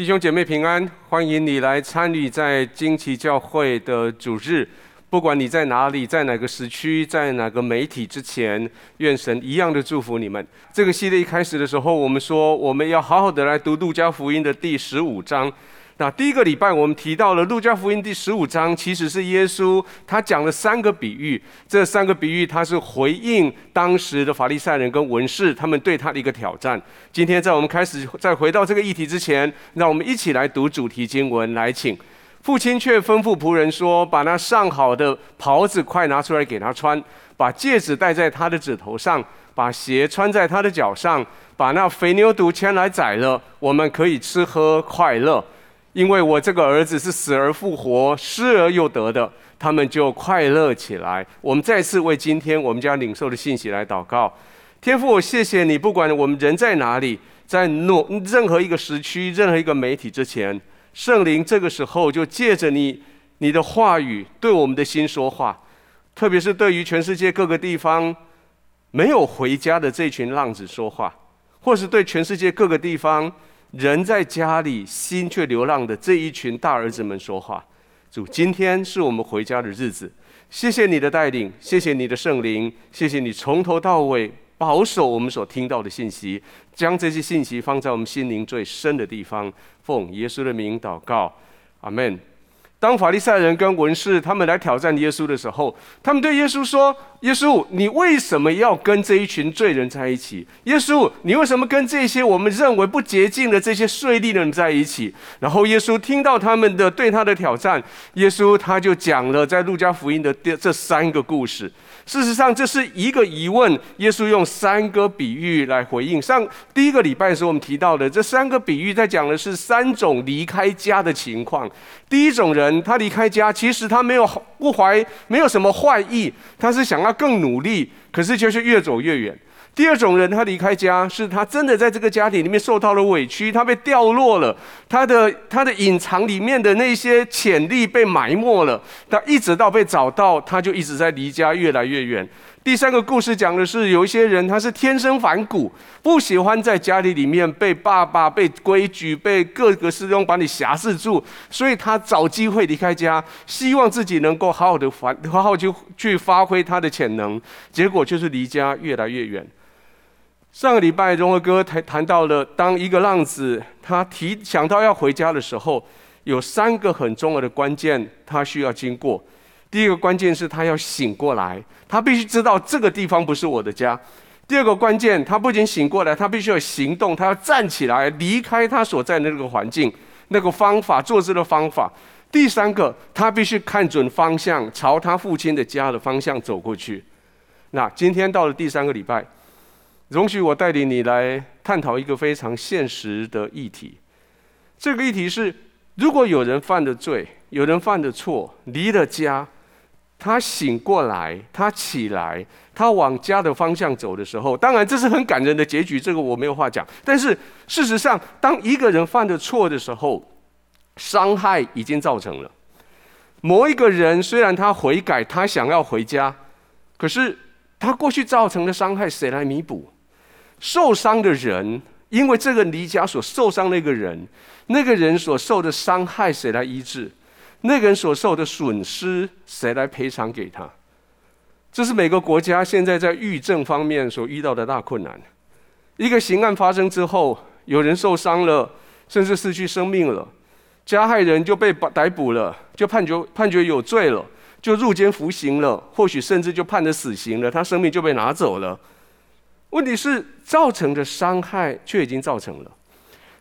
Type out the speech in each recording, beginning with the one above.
弟兄姐妹平安，欢迎你来参与在惊奇教会的主日。不管你在哪里，在哪个时区，在哪个媒体之前，愿神一样的祝福你们。这个系列一开始的时候，我们说我们要好好的来读路加福音的第十五章。那第一个礼拜我们提到了《路加福音》第十五章，其实是耶稣他讲了三个比喻。这三个比喻，他是回应当时的法利赛人跟文士他们对他的一个挑战。今天在我们开始再回到这个议题之前，让我们一起来读主题经文。来，请父亲却吩咐仆人说：“把那上好的袍子快拿出来给他穿，把戒指戴在他的指头上，把鞋穿在他的脚上，把那肥牛犊牵来宰了，我们可以吃喝快乐。”因为我这个儿子是死而复活、失而又得的，他们就快乐起来。我们再次为今天我们将领受的信息来祷告。天父，我谢谢你，不管我们人在哪里，在诺任何一个时区、任何一个媒体之前，圣灵这个时候就借着你你的话语对我们的心说话，特别是对于全世界各个地方没有回家的这群浪子说话，或是对全世界各个地方。人在家里，心却流浪的这一群大儿子们说话。主，今天是我们回家的日子，谢谢你的带领，谢谢你的圣灵，谢谢你从头到尾保守我们所听到的信息，将这些信息放在我们心灵最深的地方。奉耶稣的名祷告，阿门。当法利赛人跟文士他们来挑战耶稣的时候，他们对耶稣说：“耶稣，你为什么要跟这一群罪人在一起？耶稣，你为什么跟这些我们认为不洁净的这些税吏的人在一起？”然后耶稣听到他们的对他的挑战，耶稣他就讲了在路加福音的这这三个故事。事实上，这是一个疑问。耶稣用三个比喻来回应。上第一个礼拜的时候，我们提到的这三个比喻，在讲的是三种离开家的情况。第一种人，他离开家，其实他没有不怀，没有什么坏意，他是想要更努力，可是却是越走越远。第二种人，他离开家，是他真的在这个家庭里面受到了委屈，他被掉落了，他的他的隐藏里面的那些潜力被埋没了，他一直到被找到，他就一直在离家越来越远。第三个故事讲的是有一些人，他是天生反骨，不喜欢在家里里面被爸爸、被规矩、被各个师兄把你辖制住，所以他找机会离开家，希望自己能够好好的发，好好去去发挥他的潜能，结果就是离家越来越远。上个礼拜，荣和哥谈谈到了，当一个浪子他提想到要回家的时候，有三个很重要的关键，他需要经过。第一个关键是他要醒过来，他必须知道这个地方不是我的家。第二个关键，他不仅醒过来，他必须要行动，他要站起来，离开他所在的那个环境、那个方法、做事的方法。第三个，他必须看准方向，朝他父亲的家的方向走过去。那今天到了第三个礼拜。容许我带领你来探讨一个非常现实的议题。这个议题是：如果有人犯了罪，有人犯了错，离了家，他醒过来，他起来，他往家的方向走的时候，当然这是很感人的结局，这个我没有话讲。但是事实上，当一个人犯了错的时候，伤害已经造成了。某一个人虽然他悔改，他想要回家，可是他过去造成的伤害，谁来弥补？受伤的人，因为这个离家所受伤那个人，那个人所受的伤害谁来医治？那个人所受的损失谁来赔偿给他？这是每个国家现在在狱政方面所遇到的大困难。一个刑案发生之后，有人受伤了，甚至失去生命了，加害人就被逮捕了，就判决判决有罪了，就入监服刑了，或许甚至就判了死刑了，他生命就被拿走了。问题是造成的伤害却已经造成了，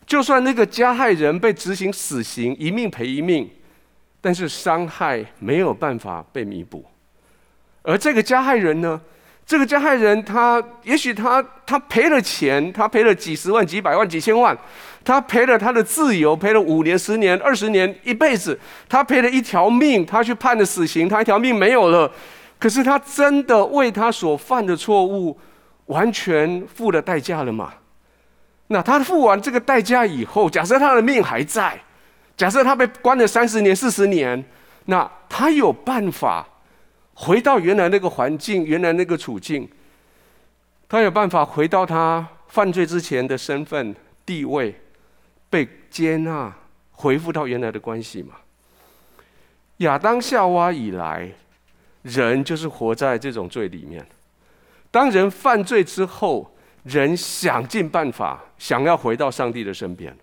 就算那个加害人被执行死刑，一命赔一命，但是伤害没有办法被弥补。而这个加害人呢？这个加害人他也许他他赔了钱，他赔了几十万、几百万、几千万，他赔了他的自由，赔了五年、十年、二十年、一辈子，他赔了一条命，他去判了死刑，他一条命没有了。可是他真的为他所犯的错误，完全付了代价了吗？那他付完这个代价以后，假设他的命还在，假设他被关了三十年、四十年，那他有办法回到原来那个环境、原来那个处境？他有办法回到他犯罪之前的身份、地位、被接纳，恢复到原来的关系吗？亚当夏娃以来，人就是活在这种罪里面。当人犯罪之后，人想尽办法想要回到上帝的身边。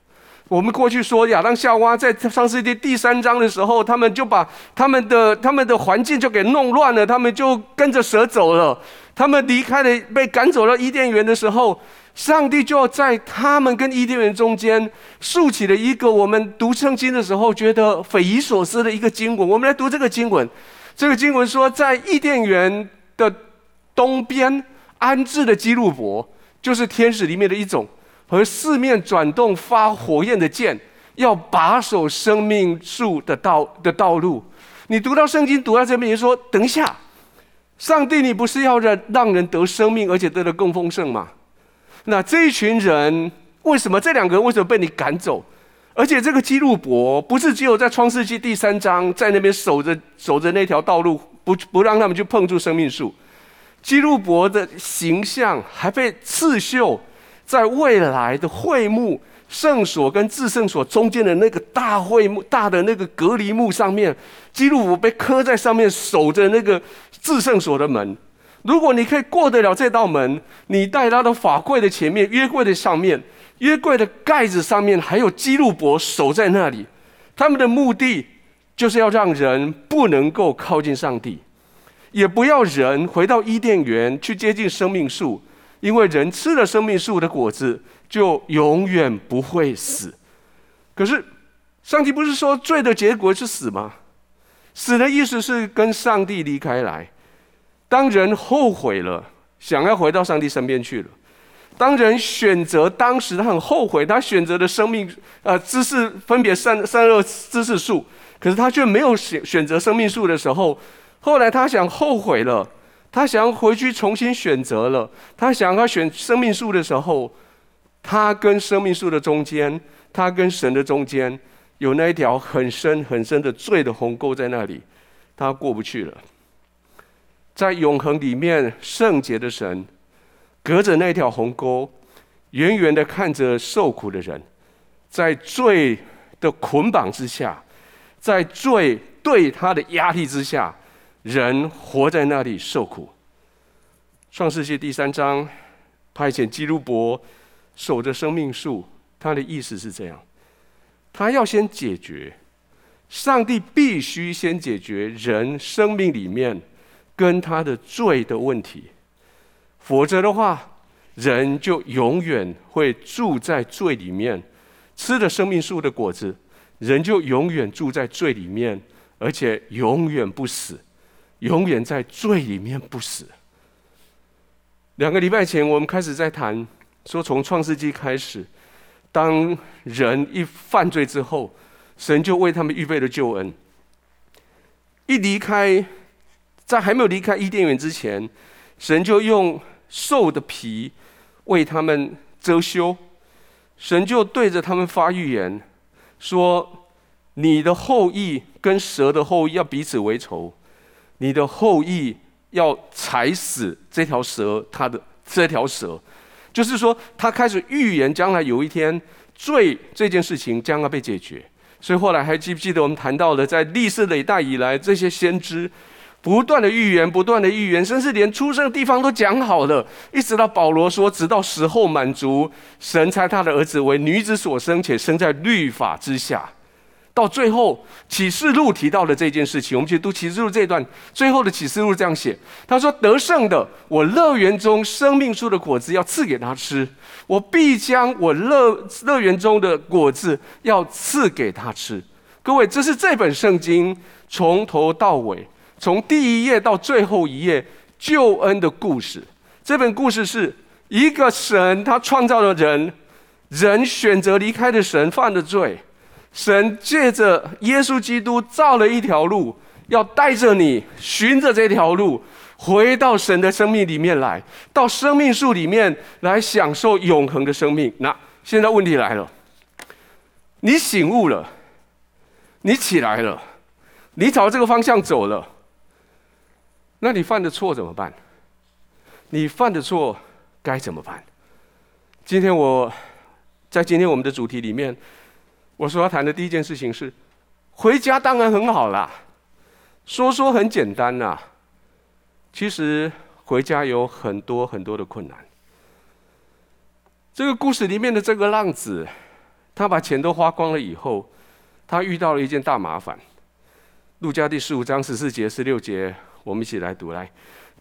我们过去说亚当夏娃在创世纪第三章的时候，他们就把他们的他们的环境就给弄乱了，他们就跟着蛇走了。他们离开了，被赶走了伊甸园的时候，上帝就要在他们跟伊甸园中间竖起了一个我们读圣经的时候觉得匪夷所思的一个经文。我们来读这个经文。这个经文说，在伊甸园的东边安置的基路伯，就是天使里面的一种。和四面转动发火焰的剑，要把守生命树的道的道路。你读到圣经读到这边，你说：“等一下，上帝，你不是要让让人得生命，而且得的更丰盛吗？”那这一群人为什么这两个人为什么被你赶走？而且这个基路伯不是只有在创世纪第三章在那边守着守着那条道路，不不让他们去碰触生命树。基路伯的形象还被刺绣。在未来的会幕圣所跟至圣所中间的那个大会幕、大的那个隔离幕上面，基路伯被刻在上面，守着那个至圣所的门。如果你可以过得了这道门，你带他的法柜的前面，约柜的上面，约柜的盖子上面还有基路伯守在那里。他们的目的就是要让人不能够靠近上帝，也不要人回到伊甸园去接近生命树。因为人吃了生命树的果子，就永远不会死。可是，上帝不是说罪的结果是死吗？死的意思是跟上帝离开来。当人后悔了，想要回到上帝身边去了；当人选择当时他很后悔，他选择的生命呃知识分别善善恶知识树，可是他却没有选选择生命树的时候，后来他想后悔了。他想要回去重新选择了。他想要选生命树的时候，他跟生命树的中间，他跟神的中间，有那一条很深很深的罪的鸿沟在那里，他过不去了。在永恒里面，圣洁的神隔着那条鸿沟，远远的看着受苦的人，在罪的捆绑之下，在罪对他的压力之下。人活在那里受苦。创世记第三章派遣基路伯守着生命树，他的意思是这样：他要先解决，上帝必须先解决人生命里面跟他的罪的问题，否则的话，人就永远会住在罪里面，吃了生命树的果子，人就永远住在罪里面，而且永远不死。永远在罪里面不死。两个礼拜前，我们开始在谈，说从创世纪开始，当人一犯罪之后，神就为他们预备了救恩。一离开，在还没有离开伊甸园之前，神就用兽的皮为他们遮羞，神就对着他们发预言，说：“你的后裔跟蛇的后裔要彼此为仇。”你的后裔要踩死这条蛇，他的这条蛇，就是说，他开始预言将来有一天罪这件事情将要被解决。所以后来还记不记得我们谈到了，在历史历代以来，这些先知不断的预言，不断的预言，甚至连出生的地方都讲好了，一直到保罗说，直到时候满足，神差他的儿子为女子所生，且生在律法之下。到最后，启示录提到的这件事情。我们去读启示录这一段，最后的启示录这样写：他说，得胜的，我乐园中生命树的果子要赐给他吃，我必将我乐乐园中的果子要赐给他吃。各位，这是这本圣经从头到尾，从第一页到最后一页救恩的故事。这本故事是一个神，他创造了人，人选择离开的神，犯的罪。神借着耶稣基督造了一条路，要带着你循着这条路回到神的生命里面来，到生命树里面来享受永恒的生命。那现在问题来了，你醒悟了，你起来了，你朝这个方向走了，那你犯的错怎么办？你犯的错该怎么办？今天我。在今天我们的主题里面，我所要谈的第一件事情是，回家当然很好啦，说说很简单呐，其实回家有很多很多的困难。这个故事里面的这个浪子，他把钱都花光了以后，他遇到了一件大麻烦。路加第十五章十四节、十六节，我们一起来读来。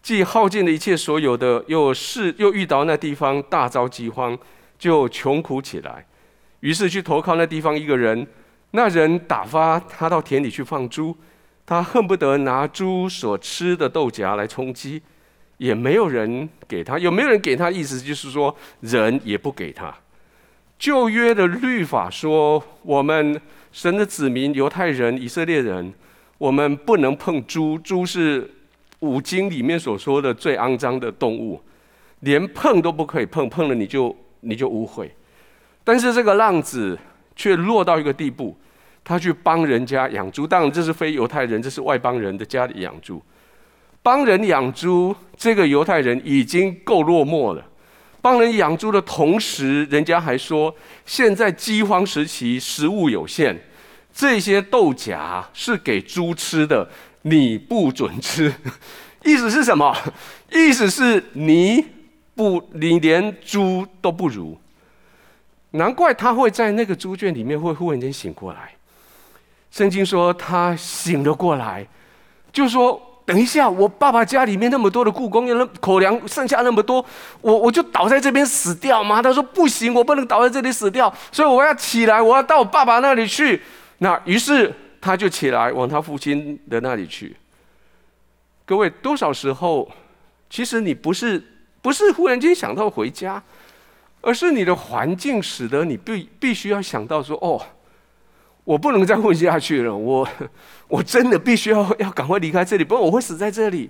既耗尽了一切所有的，又是又遇到那地方大遭饥荒，就穷苦起来，于是去投靠那地方一个人。那人打发他到田里去放猪，他恨不得拿猪所吃的豆荚来充饥。也没有人给他，有没有人给他？意思就是说，人也不给他。旧约的律法说，我们神的子民、犹太人、以色列人，我们不能碰猪。猪是五经里面所说的最肮脏的动物，连碰都不可以碰，碰了你就你就污秽。但是这个浪子却落到一个地步，他去帮人家养猪。当然，这是非犹太人，这是外邦人的家里养猪。帮人养猪，这个犹太人已经够落寞了。帮人养猪的同时，人家还说，现在饥荒时期，食物有限，这些豆荚是给猪吃的，你不准吃。意思是什么？意思是你不，你连猪都不如。难怪他会在那个猪圈里面会忽然间醒过来。圣经说他醒了过来，就说。等一下，我爸爸家里面那么多的雇工，那口粮剩下那么多，我我就倒在这边死掉吗？他说不行，我不能倒在这里死掉，所以我要起来，我要到我爸爸那里去。那于是他就起来往他父亲的那里去。各位，多少时候，其实你不是不是忽然间想到回家，而是你的环境使得你必必须要想到说哦。我不能再混下去了，我 我真的必须要要赶快离开这里，不然我会死在这里。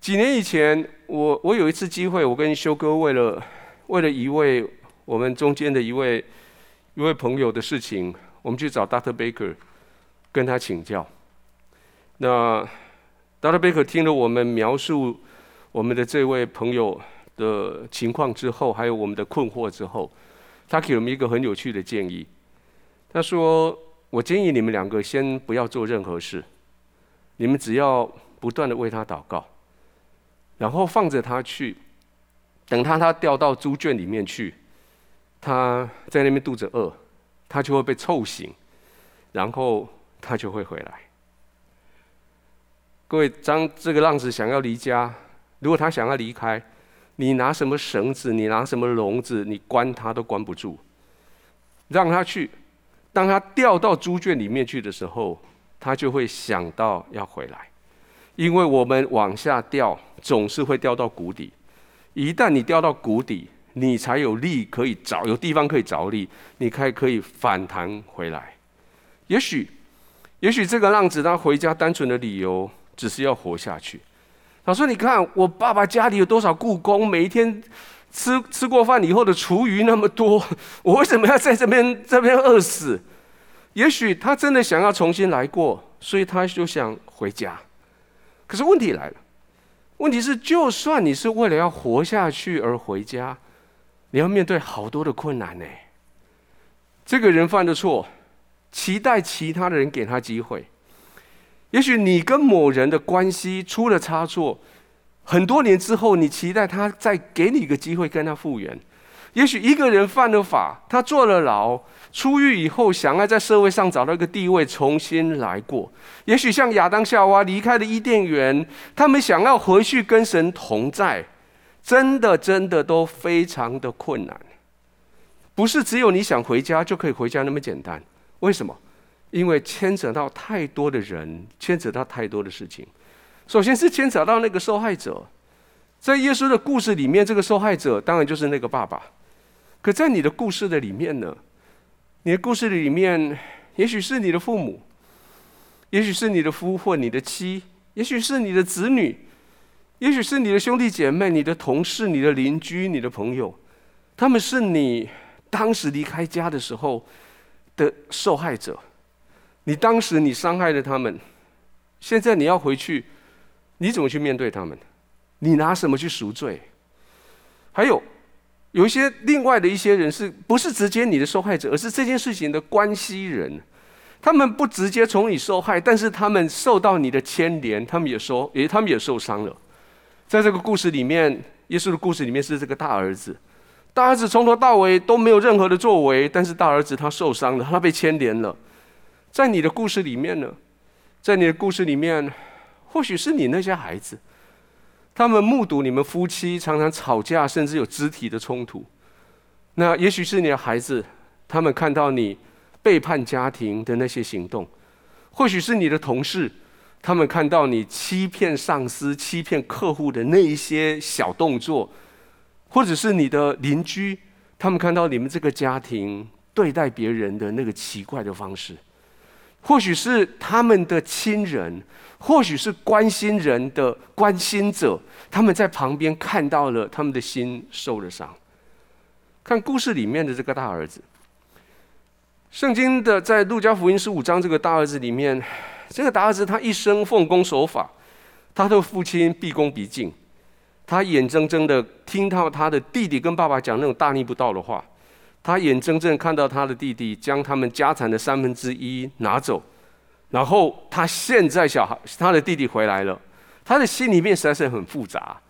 几年以前，我我有一次机会，我跟修哥为了为了一位我们中间的一位一位朋友的事情，我们去找 Dr. Baker 跟他请教。那 Dr. Baker 听了我们描述我们的这位朋友的情况之后，还有我们的困惑之后，他给我们一个很有趣的建议。他说：“我建议你们两个先不要做任何事，你们只要不断的为他祷告，然后放着他去，等他他掉到猪圈里面去，他在那边肚子饿，他就会被臭醒，然后他就会回来。各位，当这个浪子想要离家，如果他想要离开，你拿什么绳子，你拿什么笼子，你关它都关不住，让它去。”当它掉到猪圈里面去的时候，它就会想到要回来，因为我们往下掉总是会掉到谷底。一旦你掉到谷底，你才有力可以着，有地方可以着力，你才可以反弹回来。也许，也许这个浪子他回家单纯的理由只是要活下去。他说：“你看我爸爸家里有多少雇工，每一天。”吃吃过饭以后的厨余那么多，我为什么要在 这边这边饿死？也许他真的想要重新来过，所以他就想回家。可是问题来了，问题是，就算你是为了要活下去而回家，你要面对好多的困难呢。这个人犯的错，期待其他的人给他机会。也许你跟某人的关系出了差错。很多年之后，你期待他再给你一个机会跟他复原。也许一个人犯了法，他坐了牢，出狱以后，想要在社会上找到一个地位，重新来过。也许像亚当夏娃离开了伊甸园，他们想要回去跟神同在，真的真的都非常的困难。不是只有你想回家就可以回家那么简单。为什么？因为牵扯到太多的人，牵扯到太多的事情。首先是牵扯到那个受害者，在耶稣的故事里面，这个受害者当然就是那个爸爸。可在你的故事的里面呢？你的故事里面，也许是你的父母，也许是你的夫或你的妻，也许是你的子女，也许是你的兄弟姐妹、你的同事、你的邻居、你的朋友，他们是你当时离开家的时候的受害者。你当时你伤害了他们，现在你要回去。你怎么去面对他们？你拿什么去赎罪？还有，有一些另外的一些人，是不是直接你的受害者，而是这件事情的关系人。他们不直接从你受害，但是他们受到你的牵连，他们也受，诶，他们也受伤了。在这个故事里面，耶稣的故事里面是这个大儿子，大儿子从头到尾都没有任何的作为，但是大儿子他受伤了，他被牵连了。在你的故事里面呢，在你的故事里面，或许是你那些孩子，他们目睹你们夫妻常常吵架，甚至有肢体的冲突。那也许是你的孩子，他们看到你。背叛家庭的那些行动，或许是你的同事，他们看到你欺骗上司、欺骗客户的那一些小动作，或者是你的邻居，他们看到你们这个家庭对待别人的那个奇怪的方式，或许是他们的亲人，或许是关心人的关心者，他们在旁边看到了，他们的心受了伤。看故事里面的这个大儿子。圣经的在路加福音十五章这个大儿子里面，这个大儿子他一生奉公守法，他的父亲毕恭毕敬，他眼睁睁的听到他的弟弟跟爸爸讲那种大逆不道的话，他眼睁睁看到他的弟弟将他们家产的三分之一拿走，然后他现在小孩他的弟弟回来了，他的心里面实在是很复杂。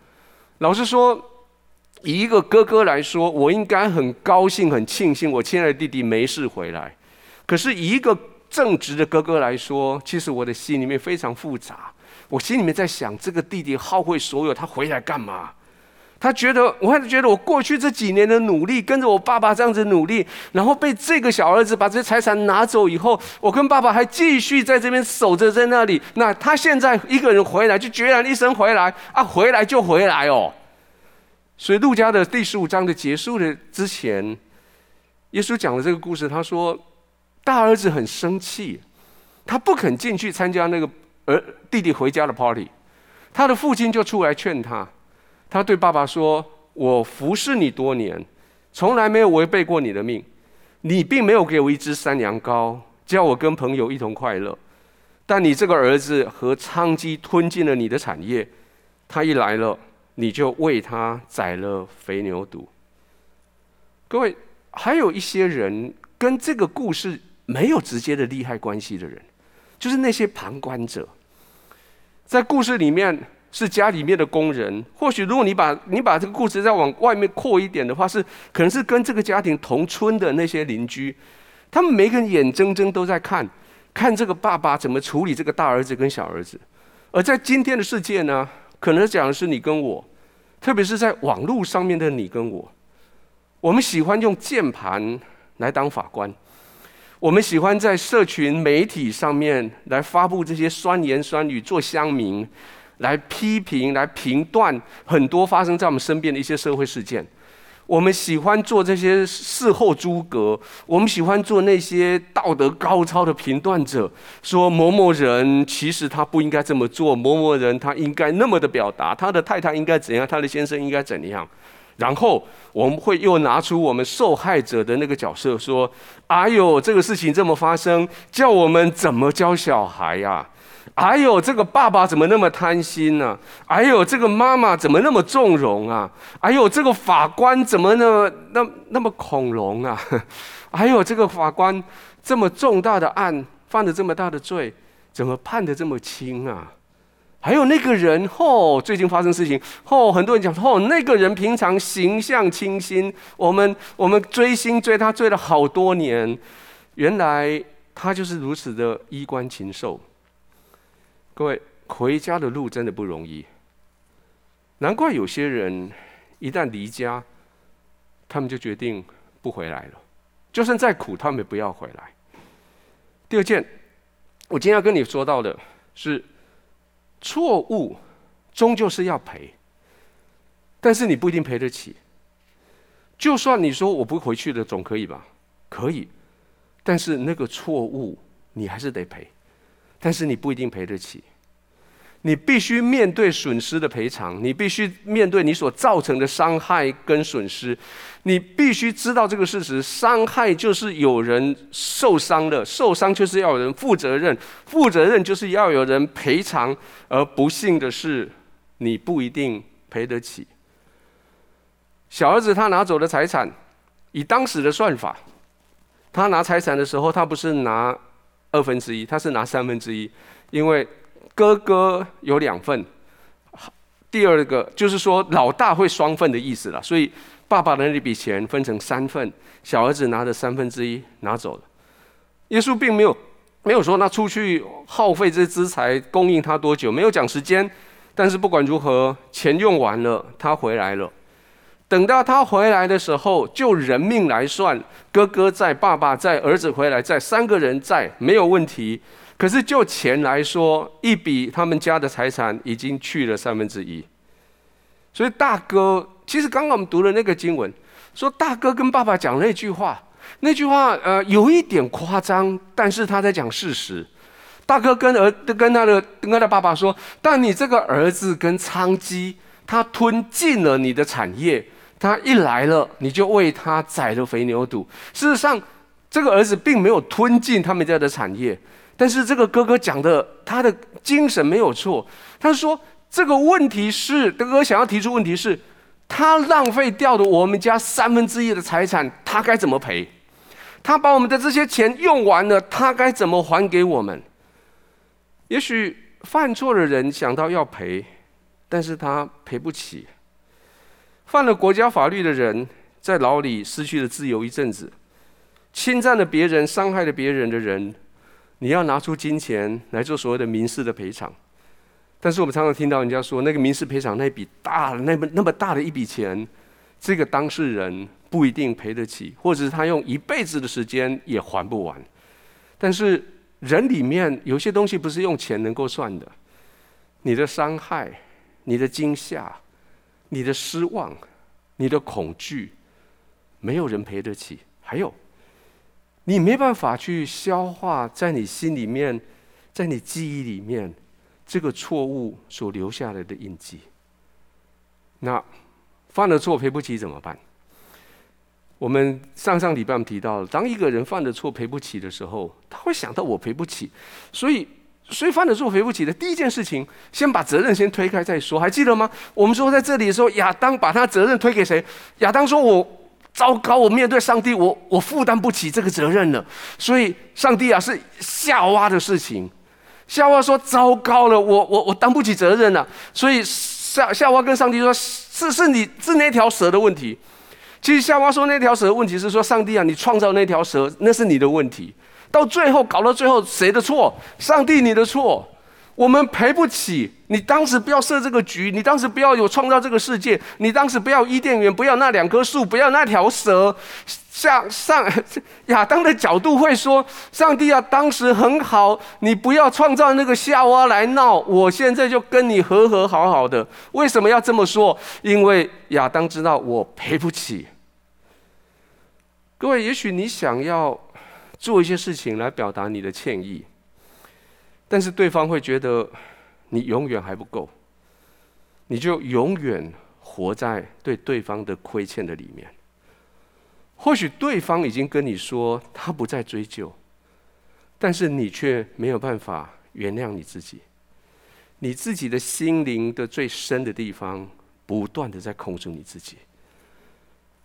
老实说。以一个哥哥来说，我应该很高兴、很庆幸我亲爱的弟弟没事回来。可是以一个正直的哥哥来说，其实我的心里面非常复杂。我心里面在想，这个弟弟耗费所有，他回来干嘛？他觉得，我还是觉得我过去这几年的努力，跟着我爸爸这样子努力，然后被这个小儿子把这些财产拿走以后，我跟爸爸还继续在这边守着在那里。那他现在一个人回来，就决然一身回来啊，回来就回来哦。所以，路加的第十五章的结束的之前，耶稣讲了这个故事。他说，大儿子很生气，他不肯进去参加那个儿弟弟回家的 party。他的父亲就出来劝他。他对爸爸说：“我服侍你多年，从来没有违背过你的命。你并没有给我一只山羊羔，叫我跟朋友一同快乐。但你这个儿子和娼妓吞进了你的产业。他一来了。”你就为他宰了肥牛犊。各位，还有一些人跟这个故事没有直接的利害关系的人，就是那些旁观者。在故事里面是家里面的工人，或许如果你把你把这个故事再往外面扩一点的话，是可能是跟这个家庭同村的那些邻居，他们每个人眼睁睁都在看，看这个爸爸怎么处理这个大儿子跟小儿子。而在今天的世界呢，可能讲的是你跟我，特别是在网络上面的你跟我，我们喜欢用键盘来当法官，我们喜欢在社群媒体上面来发布这些酸言酸语，做乡民，来批评、来评断很多发生在我们身边的一些社会事件。我们喜欢做这些事后诸葛，我们喜欢做那些道德高超的评断者，说某某人其实他不应该这么做，某某人他应该那么的表达，他的太太应该怎样，他的先生应该怎样，然后我们会又拿出我们受害者的那个角色，说：“哎呦，这个事情这么发生，叫我们怎么教小孩呀？”还有这个爸爸怎么那么贪心呢？还有这个妈妈怎么那么纵容啊？还有这个法官怎么那么那那么恐龙啊？还有这个法官这么重大的案犯了这么大的罪，怎么判得这么轻啊？还有那个人哦，最近发生事情哦，很多人讲说哦，那个人平常形象清新，我们我们追星追他追了好多年，原来他就是如此的衣冠禽兽。各位，回家的路真的不容易。难怪有些人一旦离家，他们就决定不回来了。就算再苦，他们也不要回来。第二件，我今天要跟你说到的是，错误终究是要赔，但是你不一定赔得起。就算你说我不回去了，总可以吧？可以，但是那个错误你还是得赔。但是你不一定赔得起，你必须面对损失的赔偿，你必须面对你所造成的伤害跟损失，你必须知道这个事实：伤害就是有人受伤了，受伤就是要有人负责任，负责任就是要有人赔偿，而不幸的是，你不一定赔得起。小儿子他拿走的财产，以当时的算法，他拿财产的时候，他不是拿二分之一，他是拿三分之一，因为哥哥有两份。第二个就是说，老大会双份的意思了，所以爸爸的那笔钱分成三份，小儿子拿着三分之一拿走了。耶稣并没有没有说那出去耗费这些资财供应他多久，没有讲时间，但是不管如何，钱用完了，他回来了。等到他回来的时候，就人命来算，哥哥在，爸爸在，儿子回来在，三个人在，没有问题。可是就钱来说，一笔他们家的财产已经去了三分之一，所以大哥，其实刚刚我们读的那个经文，说大哥跟爸爸讲那句话，那句话呃有一点夸张，但是他在讲事实。大哥跟儿跟他的跟他的爸爸说，但你这个儿子跟娼妓，他吞尽了你的产业，他一来了，你就为他宰了肥牛肚。事实上，这个儿子并没有吞进他们家的产业。但是这个哥哥讲的，他的精神没有错。他说这个问题是，哥哥想要提出问题是，他浪费掉的我们家三分之一的财产，他该怎么赔？他把我们的这些钱用完了，他该怎么还给我们？也许犯错的人想到要赔，但是他赔不起。犯了国家法律的人，在牢里失去了自由一阵子，侵占了别人、伤害了别人的人。你要拿出金钱来做所谓的民事的赔偿，但是我们常常听到人家说，那个民事赔偿那笔大那么那么大的一笔钱，这个当事人不一定赔得起，或者是他用一辈子的时间也还不完。但是人里面有些东西不是用钱能够算的，你的伤害、你的惊吓、你的失望、你的恐惧，没有人赔得起。还有。你没办法去消化在你心里面，在你记忆里面这个错误所留下来的印记。那犯了错赔不起怎么办？我们上上礼拜提到了，当一个人犯了错赔不起的时候，他会想到我赔不起，所以所以犯了错赔不起的第一件事情，先把责任先推开再说。还记得吗？我们说在这里的时候，亚当把他责任推给谁？亚当说我。糟糕！我面对上帝，我我负担不起这个责任了。所以，上帝啊，是夏娃的事情。夏娃说：“糟糕了，我我我担不起责任了。”所以夏夏娃跟上帝说：“是是你是那条蛇的问题。”其实夏娃说那条蛇的问题是说：“上帝啊，你创造那条蛇，那是你的问题。”到最后搞到最后，谁的错？上帝，你的错。我们赔不起。你当时不要设这个局，你当时不要有创造这个世界，你当时不要伊甸园，不要那两棵树，不要那条蛇。像上 亚当的角度会说：“上帝啊，当时很好，你不要创造那个夏娃来闹。我现在就跟你和和好好的。为什么要这么说？因为亚当知道我赔不起。各位，也许你想要做一些事情来表达你的歉意。”但是对方会觉得你永远还不够，你就永远活在对对方的亏欠的里面。或许对方已经跟你说他不再追究，但是你却没有办法原谅你自己。你自己的心灵的最深的地方，不断的在控制你自己。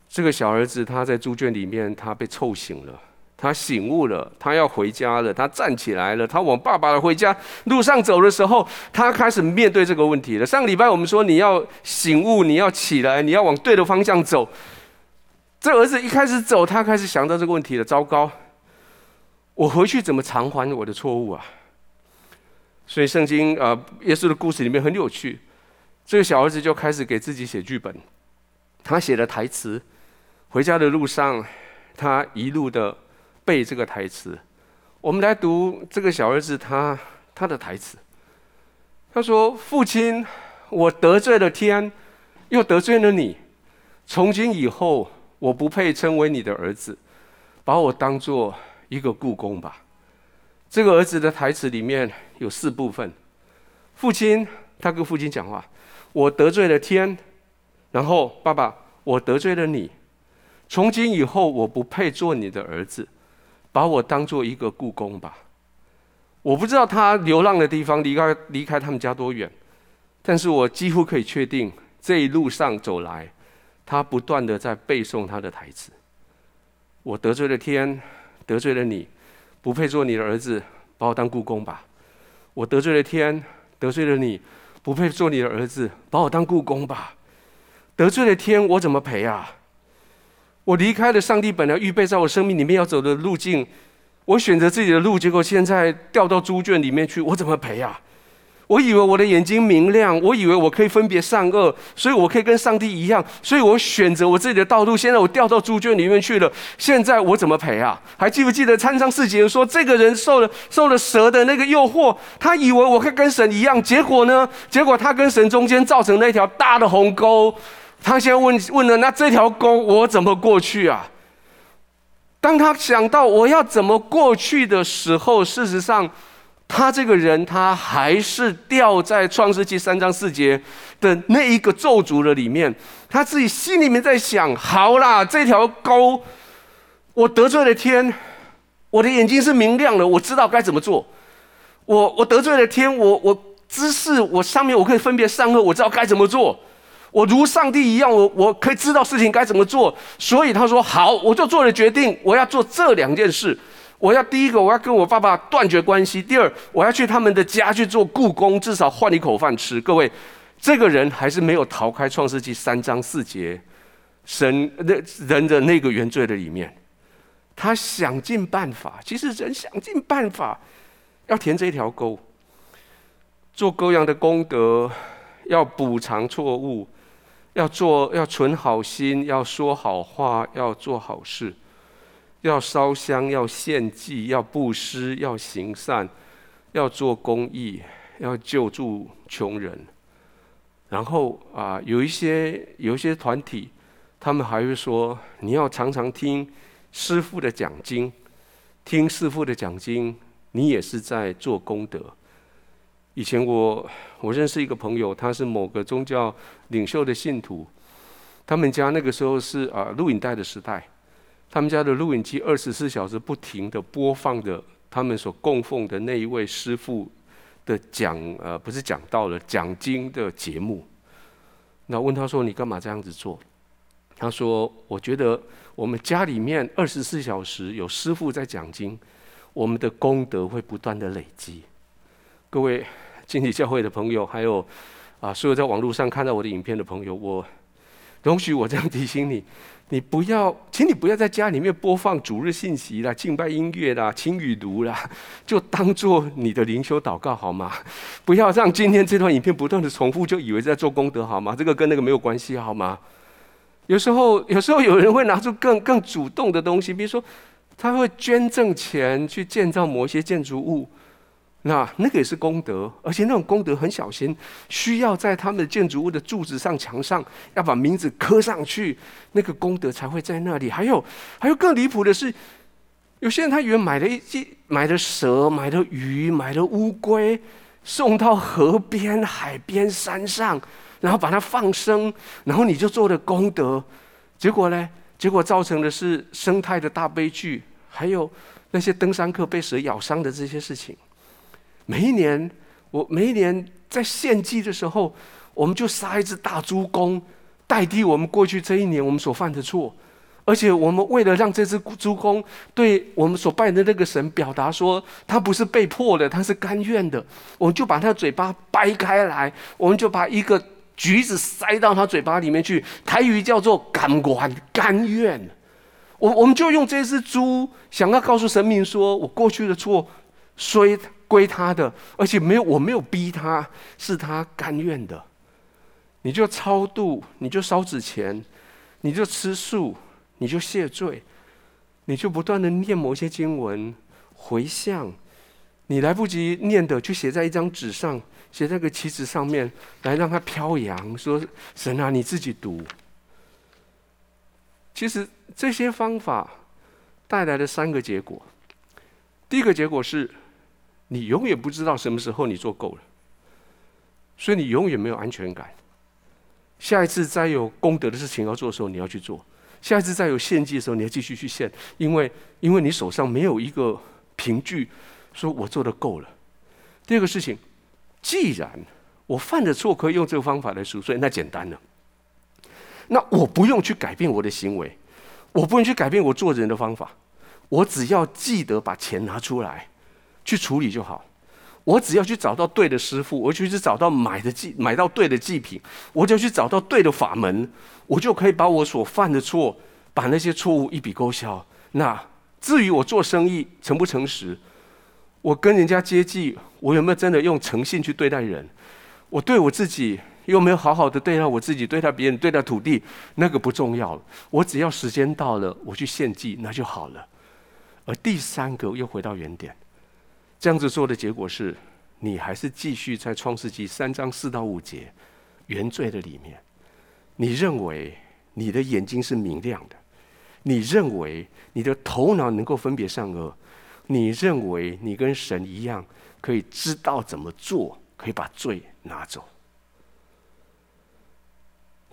这个小儿子他在猪圈里面，他被臭醒了。他醒悟了，他要回家了。他站起来了，他往爸爸的回家路上走的时候，他开始面对这个问题了。上个礼拜我们说，你要醒悟，你要起来，你要往对的方向走。这儿子一开始走，他开始想到这个问题了。糟糕，我回去怎么偿还我的错误啊？所以圣经啊，耶稣的故事里面很有趣。这个小儿子就开始给自己写剧本，他写了台词。回家的路上，他一路的。背这个台词，我们来读这个小儿子他他的台词。他说：“父亲，我得罪了天，又得罪了你。从今以后，我不配称为你的儿子，把我当做一个雇工吧。”这个儿子的台词里面有四部分。父亲，他跟父亲讲话：“我得罪了天，然后爸爸，我得罪了你。从今以后，我不配做你的儿子。”把我当做一个雇工吧，我不知道他流浪的地方离开离开他们家多远，但是我几乎可以确定这一路上走来，他不断的在背诵他的台词。我得罪了天，得罪了你，不配做你的儿子，把我当雇工吧。我得罪了天，得罪了你，不配做你的儿子，把我当雇工吧。得罪了天，我怎么赔啊？我离开了上帝本来预备在我生命里面要走的路径，我选择自己的路，结果现在掉到猪圈里面去，我怎么赔啊？我以为我的眼睛明亮，我以为我可以分别善恶，所以我可以跟上帝一样，所以我选择我自己的道路。现在我掉到猪圈里面去了，现在我怎么赔啊？还记不记得参上四节说，这个人受了受了蛇的那个诱惑，他以为我可以跟神一样，结果呢？结果他跟神中间造成那条大的鸿沟。他先问问了，那这条沟我怎么过去啊？当他想到我要怎么过去的时候，事实上。他这个人，他还是掉在创世纪三章四节的那一个咒诅的里面。他自己心里面在想：好啦，这条沟，我得罪了天，我的眼睛是明亮的，我知道该怎么做。我我得罪了天，我我知识，我上面我可以分别善恶，我知道该怎么做。我如上帝一样，我我可以知道事情该怎么做。所以他说：好，我就做了决定，我要做这两件事。我要第一个，我要跟我爸爸断绝关系；第二，我要去他们的家去做雇工，至少换一口饭吃。各位，这个人还是没有逃开创世纪三章四节神那人的那个原罪的里面。他想尽办法，其实人想尽办法要填这一条沟，做各样的功德，要补偿错误，要做要存好心，要说好话，要做好事。要烧香，要献祭，要布施，要行善，要做公益，要救助穷人。然后啊，有一些有一些团体，他们还会说，你要常常听师父的讲经，听师父的讲经，你也是在做功德。以前我我认识一个朋友，他是某个宗教领袖的信徒，他们家那个时候是啊录影带的时代。他们家的录影机二十四小时不停地播放着他们所供奉的那一位师父的讲呃，不是讲道了，讲经的节目。那问他说：“你干嘛这样子做？”他说：“我觉得我们家里面二十四小时有师父在讲经，我们的功德会不断的累积。”各位 经济教会的朋友，还有啊，所有在网络上看到我的影片的朋友，我容许我这样提醒你。你不要，请你不要在家里面播放主日信息啦、敬拜音乐啦、轻语读啦，就当做你的灵修祷告好吗？不要让今天这段影片不断的重复，就以为在做功德好吗？这个跟那个没有关系好吗？有时候，有时候有人会拿出更更主动的东西，比如说他会捐赠钱去建造某些建筑物。那那个也是功德，而且那种功德很小心，需要在他们的建筑物的柱子上、墙上要把名字刻上去，那个功德才会在那里。还有，还有更离谱的是，有些人他以为买了一只买了蛇、买了鱼、买了乌龟，送到河边、海边、山上，然后把它放生，然后你就做了功德。结果呢？结果造成的是生态的大悲剧，还有那些登山客被蛇咬伤的这些事情。每一年，我每一年在献祭的时候，我们就杀一只大猪公，代替我们过去这一年我们所犯的错。而且，我们为了让这只猪公对我们所拜的那个神表达说，他不是被迫的，他是甘愿的，我们就把他的嘴巴掰开来，我们就把一个橘子塞到他嘴巴里面去，台语叫做“甘愿”，甘愿。我我们就用这只猪，想要告诉神明说，我过去的错，所以。归他的，而且没有，我没有逼他，是他甘愿的。你就超度，你就烧纸钱，你就吃素，你就谢罪，你就不断的念某些经文回向。你来不及念的，就写在一张纸上，写在个旗子上面，来让它飘扬。说神啊，你自己读。其实这些方法带来的三个结果，第一个结果是。你永远不知道什么时候你做够了，所以你永远没有安全感。下一次再有功德的事情要做的时候，你要去做；下一次再有献祭的时候，你要继续去献，因为因为你手上没有一个凭据，说我做的够了。第二个事情，既然我犯的错可以用这个方法来赎罪，那简单了。那我不用去改变我的行为，我不用去改变我做人的方法，我只要记得把钱拿出来去处理就好。我只要去找到对的师傅，我就去找到买的祭，买到对的祭品，我就去找到对的法门，我就可以把我所犯的错，把那些错误一笔勾销。那至于我做生意诚不诚实，我跟人家接济，我有没有真的用诚信去对待人？我对我自己有没有好好的对待我自己，对待别人，对待土地，那个不重要。我只要时间到了，我去献祭，那就好了。而第三个又回到原点。这样子做的结果是，你还是继续在创世纪三章四到五节原罪的里面。你认为你的眼睛是明亮的，你认为你的头脑能够分别善恶，你认为你跟神一样可以知道怎么做，可以把罪拿走。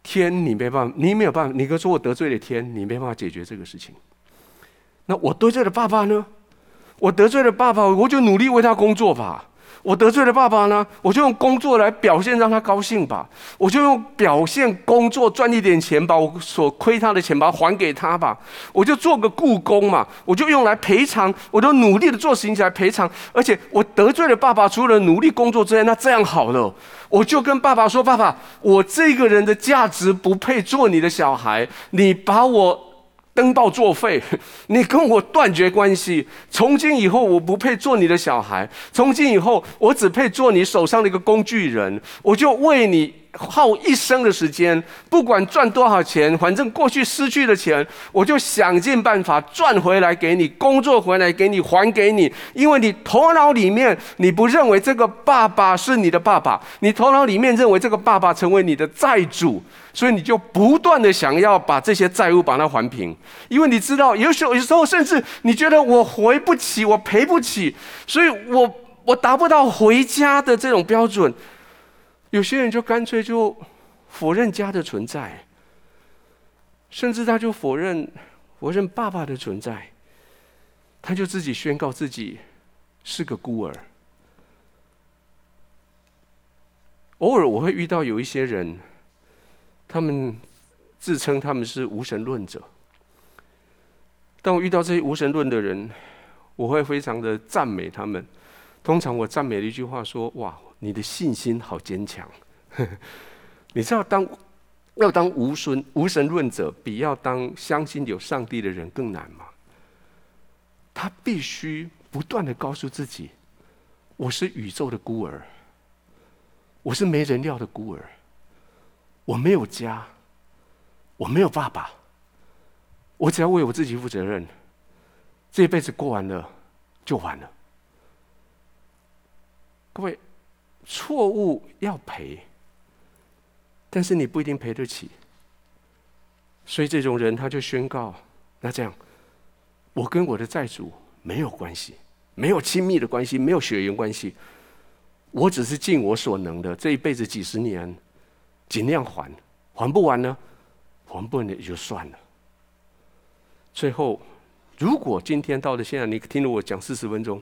天，你没办法，你没有办法，你可说我得罪了天，你没办法解决这个事情。那我得罪了爸爸呢？我得罪了爸爸，我就努力为他工作吧。我得罪了爸爸呢，我就用工作来表现，让他高兴吧。我就用表现工作赚一点钱，把我所亏他的钱把它还给他吧。我就做个雇工嘛，我就用来赔偿，我都努力的做事情起来赔偿。而且我得罪了爸爸，除了努力工作之外，那这样好了，我就跟爸爸说：“爸爸，我这个人的价值不配做你的小孩，你把我。”登报作废，你跟我断绝关系。从今以后，我不配做你的小孩。从今以后，我只配做你手上的一个工具人。我就为你。耗一生的时间，不管赚多少钱，反正过去失去的钱，我就想尽办法赚回来给你，工作回来给你，还给你。因为你头脑里面你不认为这个爸爸是你的爸爸，你头脑里面认为这个爸爸成为你的债主，所以你就不断的想要把这些债务把它还平。因为你知道，有时候有时候甚至你觉得我回不起，我赔不起，所以我我达不到回家的这种标准。有些人就干脆就否认家的存在，甚至他就否认否认爸爸的存在，他就自己宣告自己是个孤儿。偶尔我会遇到有一些人，他们自称他们是无神论者。当我遇到这些无神论的人，我会非常的赞美他们。通常我赞美的一句话说：“哇！”你的信心好坚强，你知道当要当无神无神论者，比要当相信有上帝的人更难吗？他必须不断的告诉自己：我是宇宙的孤儿，我是没人要的孤儿，我没有家，我没有爸爸，我只要为我自己负责任，这辈子过完了就完了。各位。错误要赔，但是你不一定赔得起，所以这种人他就宣告：那这样，我跟我的债主没有关系，没有亲密的关系，没有血缘关系，我只是尽我所能的，这一辈子几十年，尽量还，还不完呢，还不完也就算了。最后，如果今天到了现在，你听了我讲四十分钟。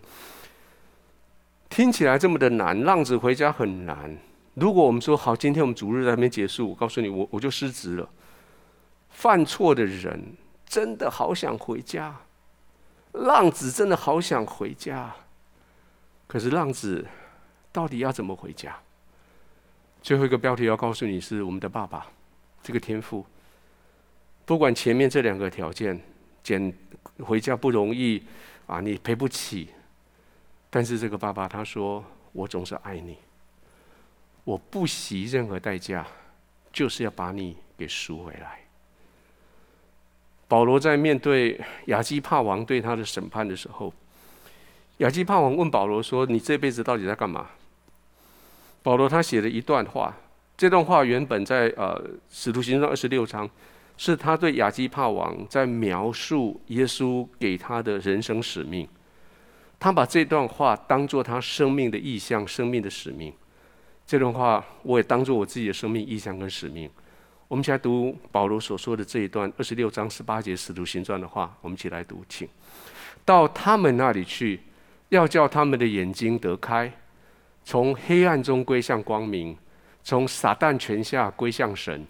听起来这么的难，浪子回家很难。如果我们说好，今天我们主日还没结束，我告诉你，我我就失职了。犯错的人真的好想回家，浪子真的好想回家。可是浪子到底要怎么回家？最后一个标题要告诉你是我们的爸爸，这个天赋。不管前面这两个条件，捡回家不容易啊，你赔不起。但是这个爸爸他说：“我总是爱你，我不惜任何代价，就是要把你给赎回来。”保罗在面对亚基帕王对他的审判的时候，亚基帕王问保罗说：“你这辈子到底在干嘛？”保罗他写了一段话，这段话原本在呃《使徒行传》二十六章，是他对亚基帕王在描述耶稣给他的人生使命。他把这段话当做他生命的意向、生命的使命。这段话我也当做我自己的生命意向跟使命。我们一起来读保罗所说的这一段二十六章十八节使徒行传的话。我们一起来读，请到他们那里去，要叫他们的眼睛得开，从黑暗中归向光明，从撒旦权下归向神，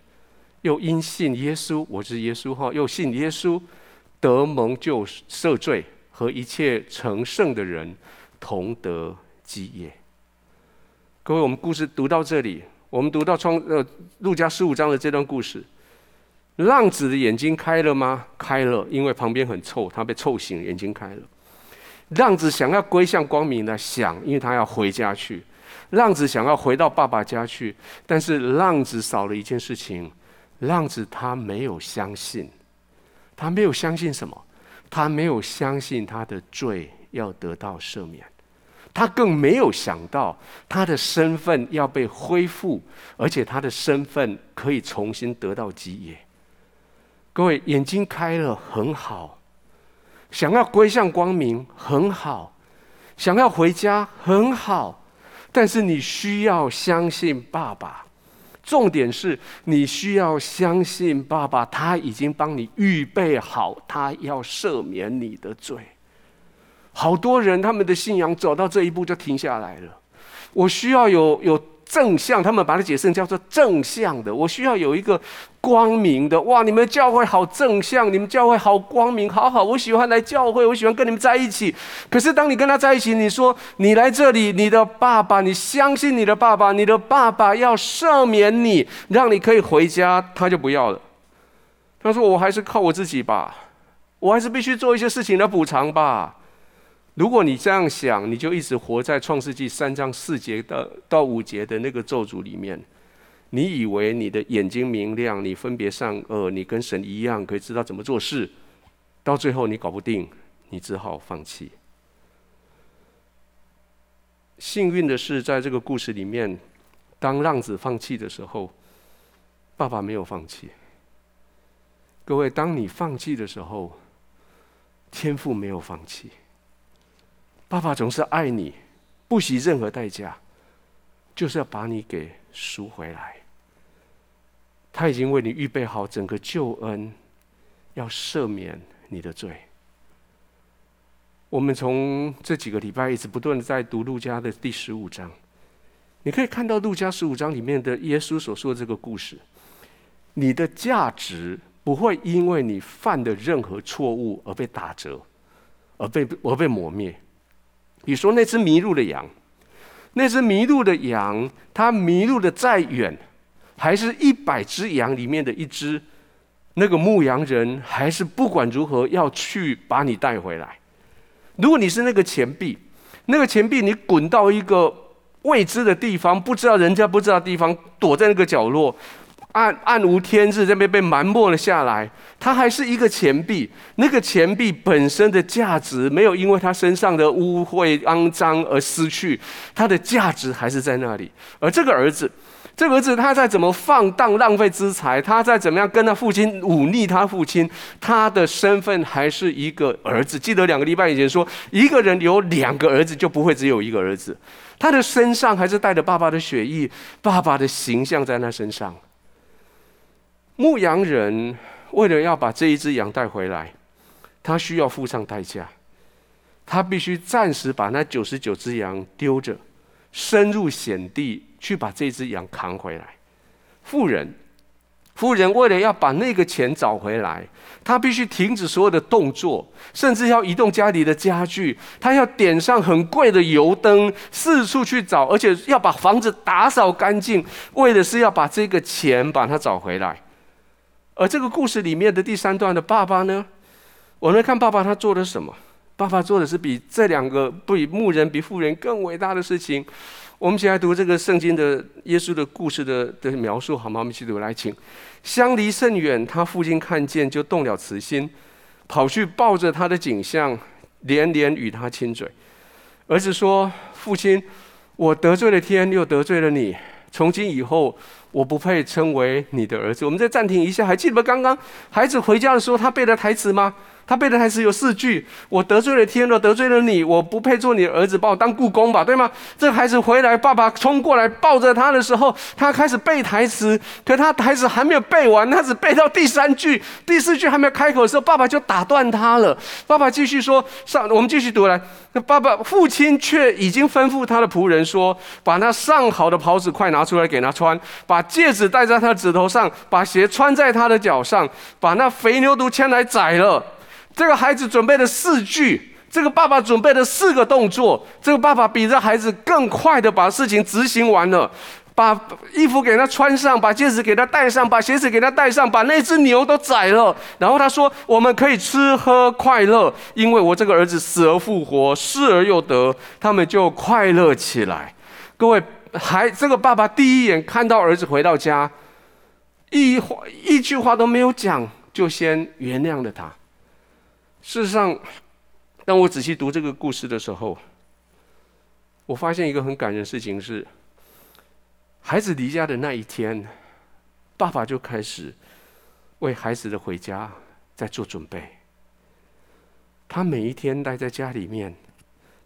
又因信耶稣，我是耶稣哈，又信耶稣，得蒙救赦罪，和一切成圣的人同得基业。各位，我们故事读到这里，我们读到创呃路加十五章的这段故事，浪子的眼睛开了吗？开了，因为旁边很臭，他被臭醒，眼睛开了。浪子想要归向光明呢想，因为他要回家去。浪子想要回到爸爸家去，但是浪子少了一件事情，浪子他没有相信，他没有相信什么？他没有相信他的罪要得到赦免，他更没有想到他的身份要被恢复，而且他的身份可以重新得到基业。各位眼睛开了很好。想要归向光明很好，想要回家很好，但是你需要相信爸爸。重点是你需要相信爸爸，他已经帮你预备好，他要赦免你的罪。好多人他们的信仰走到这一步就停下来了。我需要有有。正向，他们把它解释叫做正向的。我需要有一个光明的。哇，你们教会好正向，你们教会好光明，好好。我喜欢来教会，我喜欢跟你们在一起。可是当你跟他在一起，你说你来这里，你的爸爸，你相信你的爸爸，你的爸爸要赦免你，让你可以回家，他就不要了。他说：“我还是靠我自己吧，我还是必须做一些事情来补偿吧。”如果你这样想，你就一直活在创世纪三章四节到到五节的那个咒诅里面。你以为你的眼睛明亮，你分别善恶，你跟神一样可以知道怎么做事，到最后你搞不定，你只好放弃。幸运的是，在这个故事里面，当浪子放弃的时候，爸爸没有放弃。各位，当你放弃的时候，天父没有放弃。爸爸总是爱你，不惜任何代价，就是要把你给赎回来。他已经为你预备好整个救恩，要赦免你的罪。我们从这几个礼拜一直不断的在读路加的第十五章，你可以看到路加十五章里面的耶稣所说的这个故事。你的价值不会因为你犯的任何错误而被打折，而被而被磨灭。比如说那只迷路的羊，那只迷路的羊，它迷路的再远，还是一百只羊里面的一只，那个牧羊人还是不管如何要去把你带回来。如果你是那个钱币，那个钱币你滚到一个未知的地方，不知道人家不知道地方，躲在那个角落。暗暗无天日，这边被埋没了下来。它还是一个钱币，那个钱币本身的价值没有因为它身上的污秽肮脏而失去，它的价值还是在那里。而这个儿子，这个儿子他再怎么放荡浪费资财，他再怎么样跟他父亲忤逆他父亲，他的身份还是一个儿子。记得两个礼拜以前说，一个人有两个儿子就不会只有一个儿子，他的身上还是带着爸爸的血液，爸爸的形象在他身上。牧羊人为了要把这一只羊带回来，他需要付上代价。他必须暂时把那九十九只羊丢着，深入险地去把这只羊扛回来。富人，富人为了要把那个钱找回来，他必须停止所有的动作，甚至要移动家里的家具。他要点上很贵的油灯，四处去找，而且要把房子打扫干净，为的是要把这个钱把它找回来。而这个故事里面的第三段的爸爸呢，我们来看爸爸他做了什么？爸爸做的是比这两个比牧人比妇人更伟大的事情。我们一起来读这个圣经的耶稣的故事的的描述，好吗？我们一起读来，请。相离甚远，他父亲看见就动了慈心，跑去抱着他的景象，连连与他亲嘴。儿子说：“父亲，我得罪了天，又得罪了你。从今以后。”我不配称为你的儿子。我们再暂停一下，还记得刚刚孩子回家的时候，他背的台词吗？他背的台词有四句：我得罪了天了，得罪了你，我不配做你儿子，把我当雇工吧，对吗？这个孩子回来，爸爸冲过来抱着他的时候，他开始背台词，可他台词还没有背完，他只背到第三句、第四句还没有开口的时候，爸爸就打断他了。爸爸继续说：上，我们继续读来。爸爸父亲却已经吩咐他的仆人说：把那上好的袍子快拿出来给他穿，把戒指戴在他的指头上，把鞋穿在他的脚上，把那肥牛犊牵来宰了。这个孩子准备了四句，这个爸爸准备了四个动作，这个爸爸比这孩子更快的把事情执行完了，把衣服给他穿上，把戒指给他戴上，把鞋子给他戴上，把那只牛都宰了。然后他说：“我们可以吃喝快乐，因为我这个儿子死而复活，失而又得。”他们就快乐起来。各位，还这个爸爸第一眼看到儿子回到家，一话一句话都没有讲，就先原谅了他。事实上，当我仔细读这个故事的时候，我发现一个很感人的事情是：孩子离家的那一天，爸爸就开始为孩子的回家在做准备。他每一天待在家里面，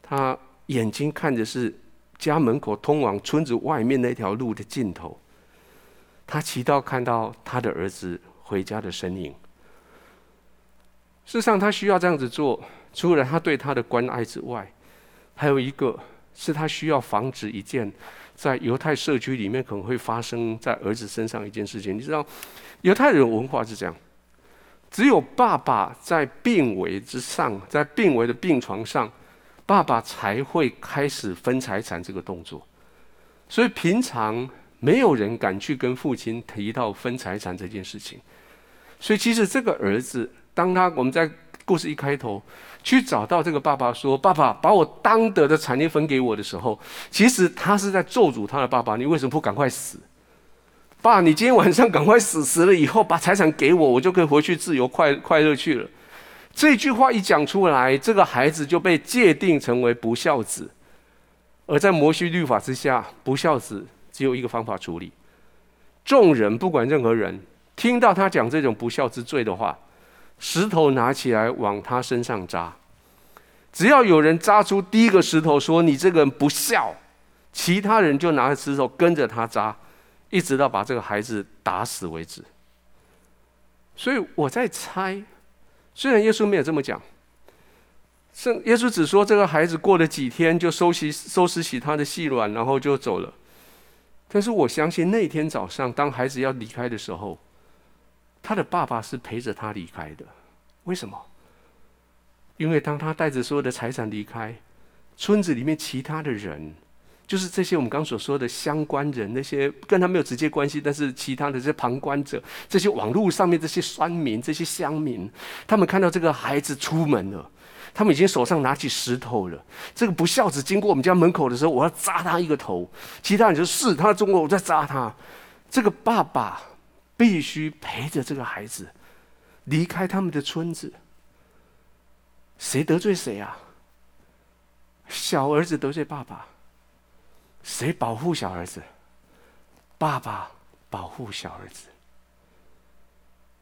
他眼睛看着是家门口通往村子外面那条路的尽头，他祈祷看到他的儿子回家的身影。事实上，他需要这样子做，除了他对他的关爱之外，还有一个是他需要防止一件在犹太社区里面可能会发生在儿子身上一件事情。你知道，犹太人文化是这样：只有爸爸在病危之上，在病危的病床上，爸爸才会开始分财产这个动作。所以平常没有人敢去跟父亲提到分财产这件事情。所以其实这个儿子。当他我们在故事一开头去找到这个爸爸说：“爸爸，把我当得的产业分给我的时候，其实他是在咒诅他的爸爸。你为什么不赶快死？爸，你今天晚上赶快死，死了以后把财产给我，我就可以回去自由快快乐去了。”这句话一讲出来，这个孩子就被界定成为不孝子。而在摩西律法之下，不孝子只有一个方法处理：众人不管任何人听到他讲这种不孝之罪的话。石头拿起来往他身上扎，只要有人扎出第一个石头，说你这个人不孝，其他人就拿着石头跟着他扎，一直到把这个孩子打死为止。所以我在猜，虽然耶稣没有这么讲，圣耶稣只说这个孩子过了几天就收拾收拾起他的细软，然后就走了。但是我相信那天早上，当孩子要离开的时候。他的爸爸是陪着他离开的，为什么？因为当他带着所有的财产离开，村子里面其他的人，就是这些我们刚所说的相关人，那些跟他没有直接关系，但是其他的这些旁观者，这些网络上面这些酸民、这些乡民，他们看到这个孩子出门了，他们已经手上拿起石头了。这个不孝子经过我们家门口的时候，我要扎他一个头。其他人就说是他的中国，我在扎他。这个爸爸。必须陪着这个孩子离开他们的村子。谁得罪谁啊？小儿子得罪爸爸，谁保护小儿子？爸爸保护小儿子。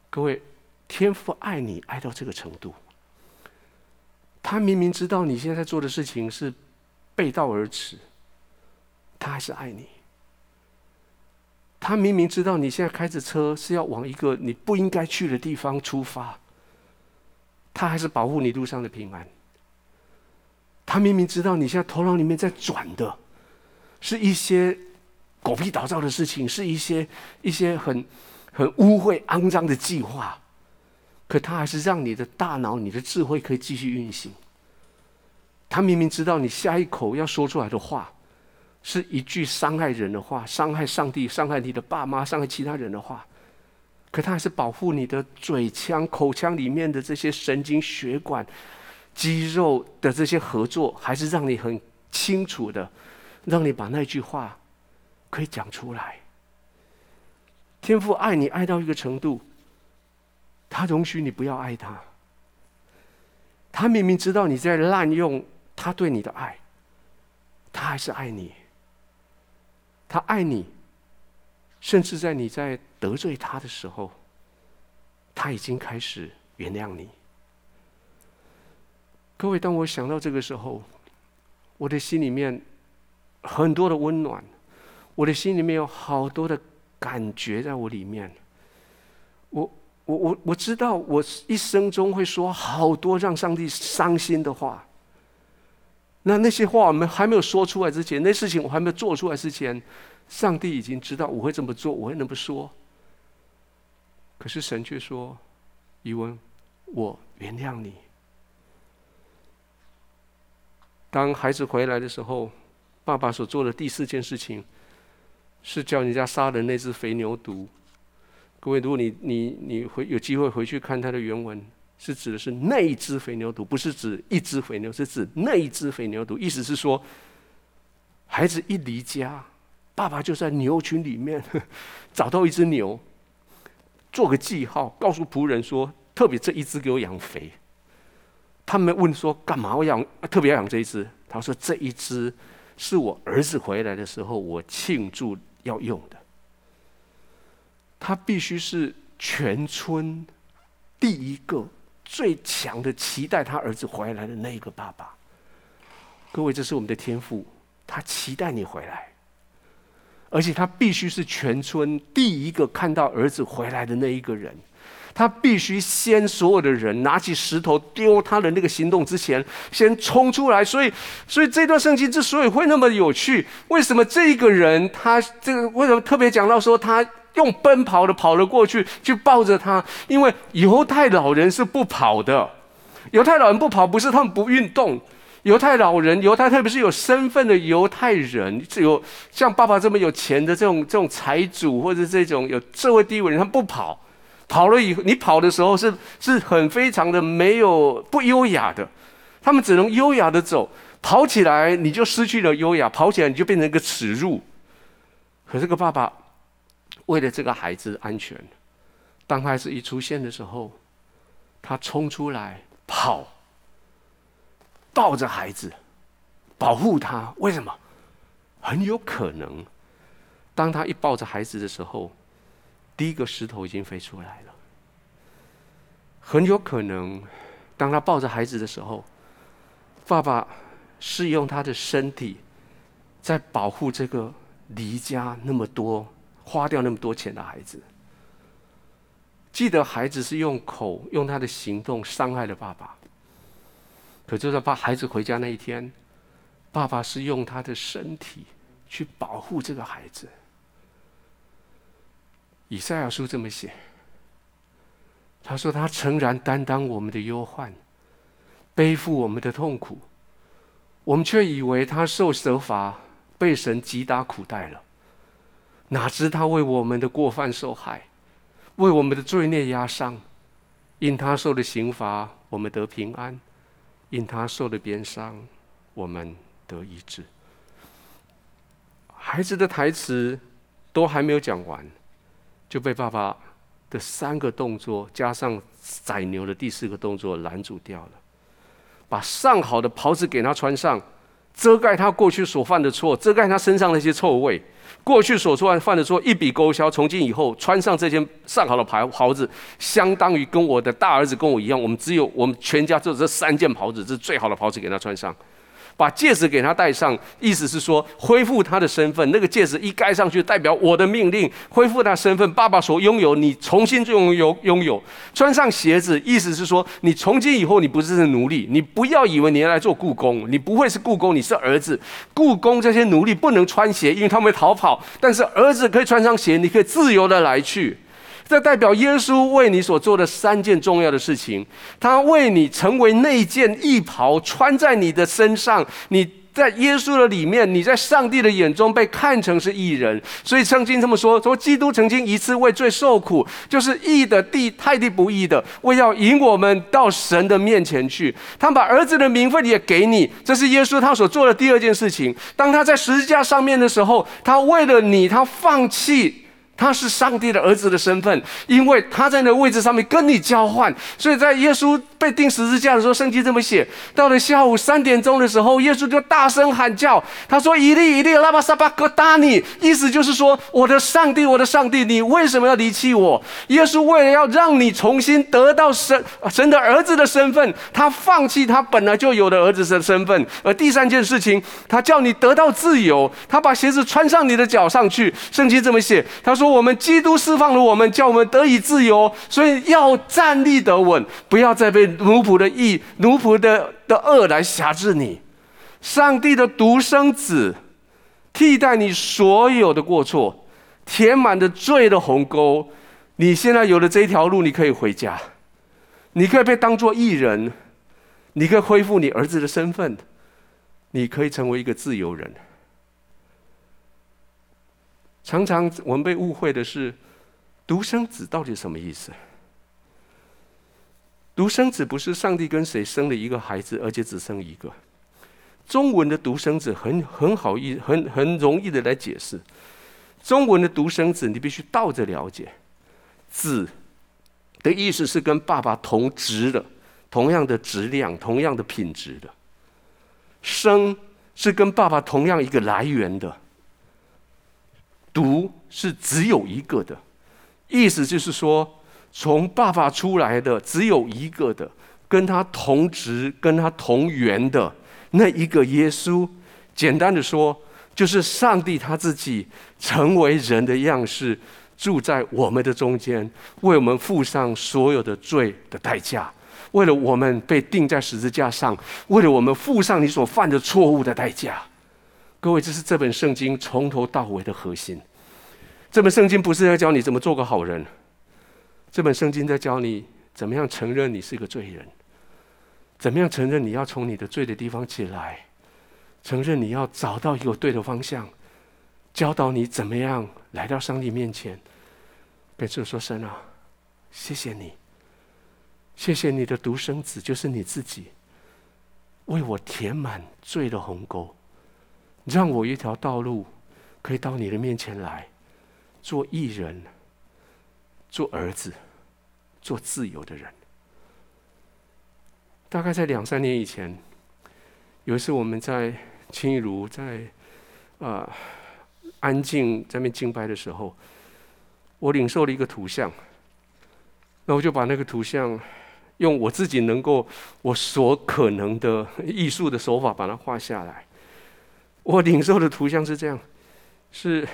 各位，天父爱你爱到这个程度，他明明知道你现在在做的事情是背道而驰，他还是爱你。他明明知道你现在开着车是要往一个你不应该去的地方出发，他还是保护你路上的平安。他明明知道你现在头脑里面在转的，是一些狗屁倒灶的事情，是一些一些很很污秽肮脏的计划，可他还是让你的大脑、你的智慧可以继续运行。他明明知道你下一口要说出来的话。是一句伤害人的话，伤害上帝、伤害你的爸妈、伤害其他人的话，可他还是保护你的嘴腔、口腔里面的这些神经、血管、肌肉的这些合作，还是让你很清楚的，让你把那句话可以讲出来。天父爱你爱到一个程度，他容许你不要爱他。他明明知道你在滥用他对你的爱，他还是爱你。他爱你，甚至在你在得罪他的时候，他已经开始原谅你。各位，当我想到这个时候，我的心里面很多的温暖，我的心里面有好多的感觉在我里面。我我我我知道，我一生中会说好多让上帝伤心的话。那那些话我们还没有说出来之前，那事情我还没有做出来之前，上帝已经知道我会这么做，我会那么说。可是神却说：“伊文，我原谅你。”当孩子回来的时候，爸爸所做的第四件事情，是叫人家杀了那只肥牛犊。各位，如果你你你回有机会回去看他的原文。是指的是那一只肥牛犊，不是指一只肥牛，是指那一只肥牛犊。意思是说，孩子一离家，爸爸就在牛群里面找到一只牛，做个记号，告诉仆人说：特别这一只给我养肥。他们问说：干嘛我养？特别要养这一只？他说：这一只是我儿子回来的时候，我庆祝要用的。他必须是全村第一个。最强的期待他儿子回来的那一个爸爸，各位，这是我们的天父，他期待你回来，而且他必须是全村第一个看到儿子回来的那一个人，他必须先所有的人拿起石头丢他的那个行动之前，先冲出来。所以，所以这段圣经之所以会那么有趣，为什么这一个人他这个为什么特别讲到说他？用奔跑的跑了过去，去抱着他，因为犹太老人是不跑的。犹太老人不跑，不是他们不运动。犹太老人，犹太特别是有身份的犹太人，只有像爸爸这么有钱的这种这种财主，或者这种有社会地位人，他不跑。跑了以后，你跑的时候是是很非常的没有不优雅的。他们只能优雅的走，跑起来你就失去了优雅，跑起来你就变成一个耻辱。可是这个爸爸。为了这个孩子安全，当孩子一出现的时候，他冲出来跑，抱着孩子，保护他。为什么？很有可能，当他一抱着孩子的时候，第一个石头已经飞出来了。很有可能，当他抱着孩子的时候，爸爸是用他的身体在保护这个离家那么多。花掉那么多钱的孩子，记得孩子是用口、用他的行动伤害了爸爸。可就在爸孩子回家那一天，爸爸是用他的身体去保护这个孩子。以赛亚书这么写，他说他诚然担当我们的忧患，背负我们的痛苦，我们却以为他受责罚，被神击打苦待了。哪知他为我们的过犯受害，为我们的罪孽压伤，因他受的刑罚，我们得平安；因他受的鞭伤，我们得医治。孩子的台词都还没有讲完，就被爸爸的三个动作加上宰牛的第四个动作拦阻掉了。把上好的袍子给他穿上，遮盖他过去所犯的错，遮盖他身上那些臭味。过去所做犯的错一笔勾销，从今以后穿上这件上好的袍袍子，相当于跟我的大儿子跟我一样，我们只有我们全家只有这三件袍子，这是最好的袍子给他穿上。把戒指给他戴上，意思是说恢复他的身份。那个戒指一盖上去，代表我的命令，恢复他身份。爸爸所拥有，你重新拥有拥有。穿上鞋子，意思是说你从今以后你不是奴隶，你不要以为你要来做雇工，你不会是雇工，你是儿子。雇工这些奴隶不能穿鞋，因为他们会逃跑。但是儿子可以穿上鞋，你可以自由的来去。这代表耶稣为你所做的三件重要的事情，他为你成为那件义袍穿在你的身上，你在耶稣的里面，你在上帝的眼中被看成是义人。所以圣经这么说：说基督曾经一次为罪受苦，就是义的替代替不义的，为要引我们到神的面前去。他把儿子的名分也给你，这是耶稣他所做的第二件事情。当他在十字架上面的时候，他为了你，他放弃。他是上帝的儿子的身份，因为他在那位置上面跟你交换，所以在耶稣被钉十字架的时候，圣经这么写：到了下午三点钟的时候，耶稣就大声喊叫，他说：“以利以利，拉巴撒巴哥达尼。”意思就是说：“我的上帝，我的上帝，你为什么要离弃我？”耶稣为了要让你重新得到神神的儿子的身份，他放弃他本来就有的儿子的身份。而第三件事情，他叫你得到自由，他把鞋子穿上你的脚上去。圣经这么写，他说：“我们基督释放了我们，叫我们得以自由，所以要站立得稳，不要再被奴仆的义、奴仆的的恶来辖制你。上帝的独生子替代你所有的过错，填满的罪的鸿沟。你现在有了这一条路，你可以回家，你可以被当作艺人，你可以恢复你儿子的身份，你可以成为一个自由人。常常我们被误会的是，独生子到底什么意思？独生子不是上帝跟谁生了一个孩子，而且只生一个。中文的独生子很很好意，很很容易的来解释。中文的独生子，你必须倒着了解。子的意思是跟爸爸同质的，同样的质量，同样的品质的。生是跟爸爸同样一个来源的。独是只有一个的，意思就是说，从爸爸出来的只有一个的，跟他同职、跟他同源的那一个耶稣。简单的说，就是上帝他自己成为人的样式，住在我们的中间，为我们付上所有的罪的代价，为了我们被钉在十字架上，为了我们付上你所犯的错误的代价。各位，这是这本圣经从头到尾的核心。这本圣经不是在教你怎么做个好人，这本圣经在教你怎么样承认你是个罪人，怎么样承认你要从你的罪的地方起来，承认你要找到一个对的方向，教导你怎么样来到上帝面前。跟主说声啊，谢谢你，谢谢你的独生子，就是你自己，为我填满罪的鸿沟。让我一条道路可以到你的面前来，做艺人，做儿子，做自由的人。大概在两三年以前，有一次我们在清玉炉在啊、安静在那敬拜的时候，我领受了一个图像，那我就把那个图像用我自己能够我所可能的艺术的手法把它画下来。我领受的图像是这样，是，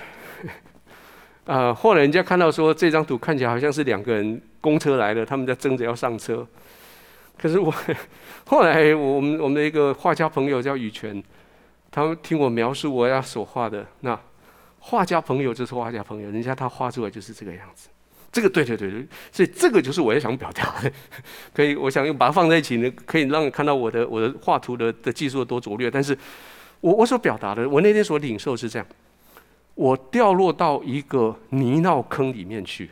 啊、呃，后来人家看到说这张图看起来好像是两个人公车来了，他们在争着要上车。可是我后来我们我们的一个画家朋友叫羽泉，他们听我描述我要所画的，那画家朋友就是画家朋友，人家他画出来就是这个样子。这个对对对对，所以这个就是我要想表达的。可以，我想用把它放在一起呢，可以让你看到我的我的画图的的技术有多拙劣，但是。我我所表达的，我那天所领受是这样：我掉落到一个泥淖坑里面去，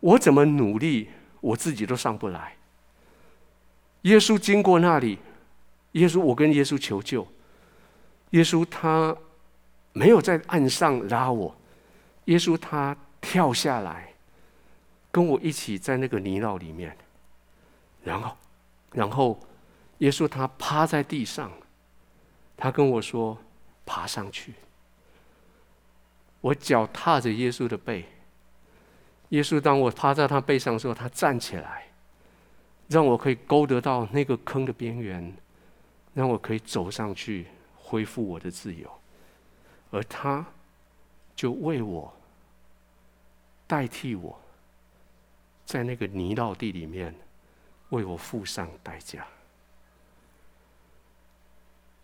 我怎么努力，我自己都上不来。耶稣经过那里，耶稣，我跟耶稣求救，耶稣他没有在岸上拉我，耶稣他跳下来，跟我一起在那个泥淖里面，然后，然后耶稣他趴在地上。他跟我说：“爬上去。”我脚踏着耶稣的背。耶稣当我趴在他背上的时候，他站起来，让我可以勾得到那个坑的边缘，让我可以走上去，恢复我的自由。而他，就为我代替我，在那个泥淖地里面，为我付上代价。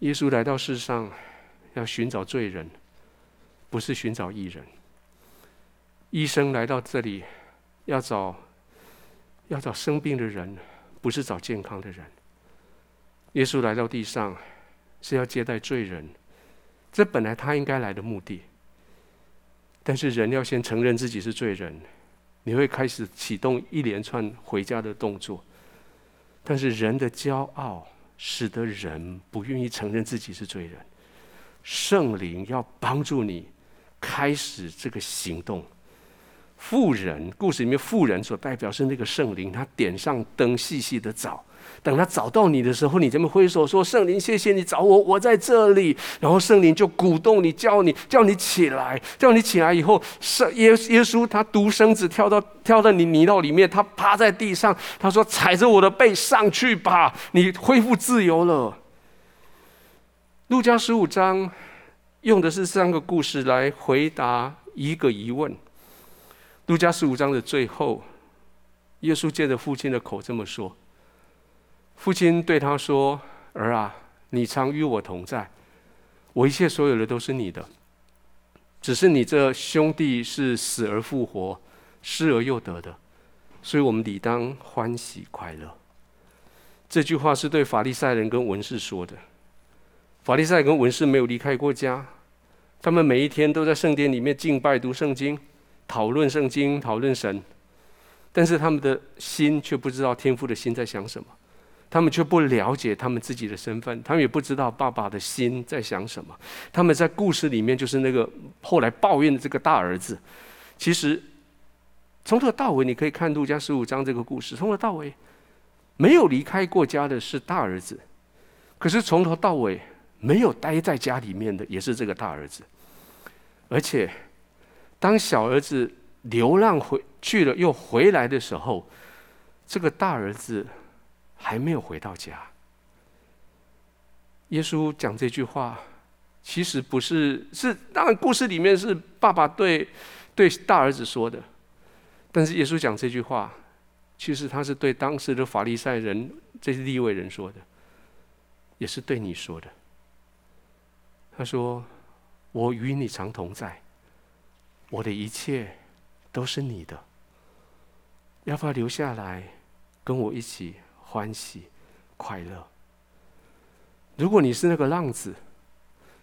耶稣来到世上，要寻找罪人，不是寻找义人。医生来到这里，要找要找生病的人，不是找健康的人。耶稣来到地上，是要接待罪人，这本来他应该来的目的。但是人要先承认自己是罪人，你会开始启动一连串回家的动作。但是人的骄傲。使得人不愿意承认自己是罪人，圣灵要帮助你开始这个行动。富人故事里面，富人所代表是那个圣灵，他点上灯，细细的找，等他找到你的时候，你这么挥手说：“圣灵，谢谢你找我，我在这里。”然后圣灵就鼓动你，叫你，叫你起来，叫你起来以后，圣耶耶稣他独生子跳到跳到你泥道里面，他趴在地上，他说：“踩着我的背上去吧，你恢复自由了。”路加十五章用的是三个故事来回答一个疑问。路加十五章的最后，耶稣借着父亲的口这么说。父亲对他说：“儿啊，你常与我同在，我一切所有的都是你的。只是你这兄弟是死而复活，失而又得的，所以我们理当欢喜快乐。”这句话是对法利赛人跟文士说的。法利赛跟文士没有离开过家，他们每一天都在圣殿里面敬拜、读圣经、讨论圣经、讨论神，但是他们的心却不知道天父的心在想什么。他们却不了解他们自己的身份，他们也不知道爸爸的心在想什么。他们在故事里面就是那个后来抱怨的这个大儿子。其实从头到尾，你可以看路加十五章这个故事，从头到尾没有离开过家的是大儿子，可是从头到尾没有待在家里面的也是这个大儿子。而且当小儿子流浪回去了又回来的时候，这个大儿子。还没有回到家。耶稣讲这句话，其实不是，是当然故事里面是爸爸对对大儿子说的，但是耶稣讲这句话，其实他是对当时的法利赛人这些利未人说的，也是对你说的。他说：“我与你常同在，我的一切都是你的，要不要留下来跟我一起？”欢喜、快乐。如果你是那个浪子，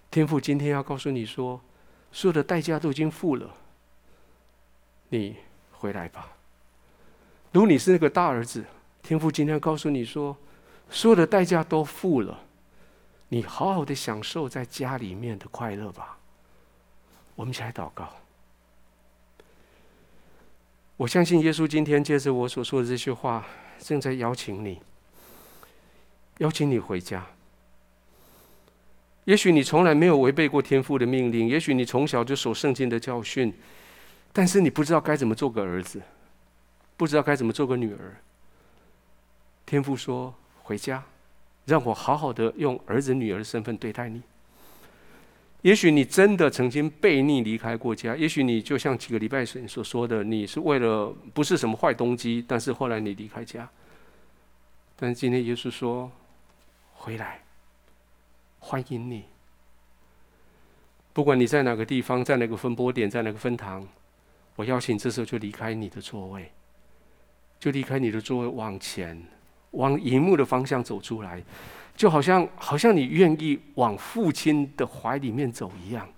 天父今天要告诉你说，所有的代价都已经付了，你回来吧。如果你是那个大儿子，天父今天要告诉你说，所有的代价都付了，你好好的享受在家里面的快乐吧。我们一起来祷告。我相信耶稣今天借着我所说的这些话。正在邀请你，邀请你回家。也许你从来没有违背过天父的命令，也许你从小就守圣经的教训，但是你不知道该怎么做个儿子，不知道该怎么做个女儿。天父说：“回家，让我好好的用儿子、女儿的身份对待你。”也许你真的曾经悖逆离开过家，也许你就像几个礼拜前所说的，你是为了不是什么坏动机，但是后来你离开家。但是今天耶稣说：“回来，欢迎你。不管你在哪个地方，在哪个分波点，在哪个分堂，我邀请这时候就离开你的座位，就离开你的座位，往前，往荧幕的方向走出来。”就好像好像你愿意往父亲的怀里面走一样，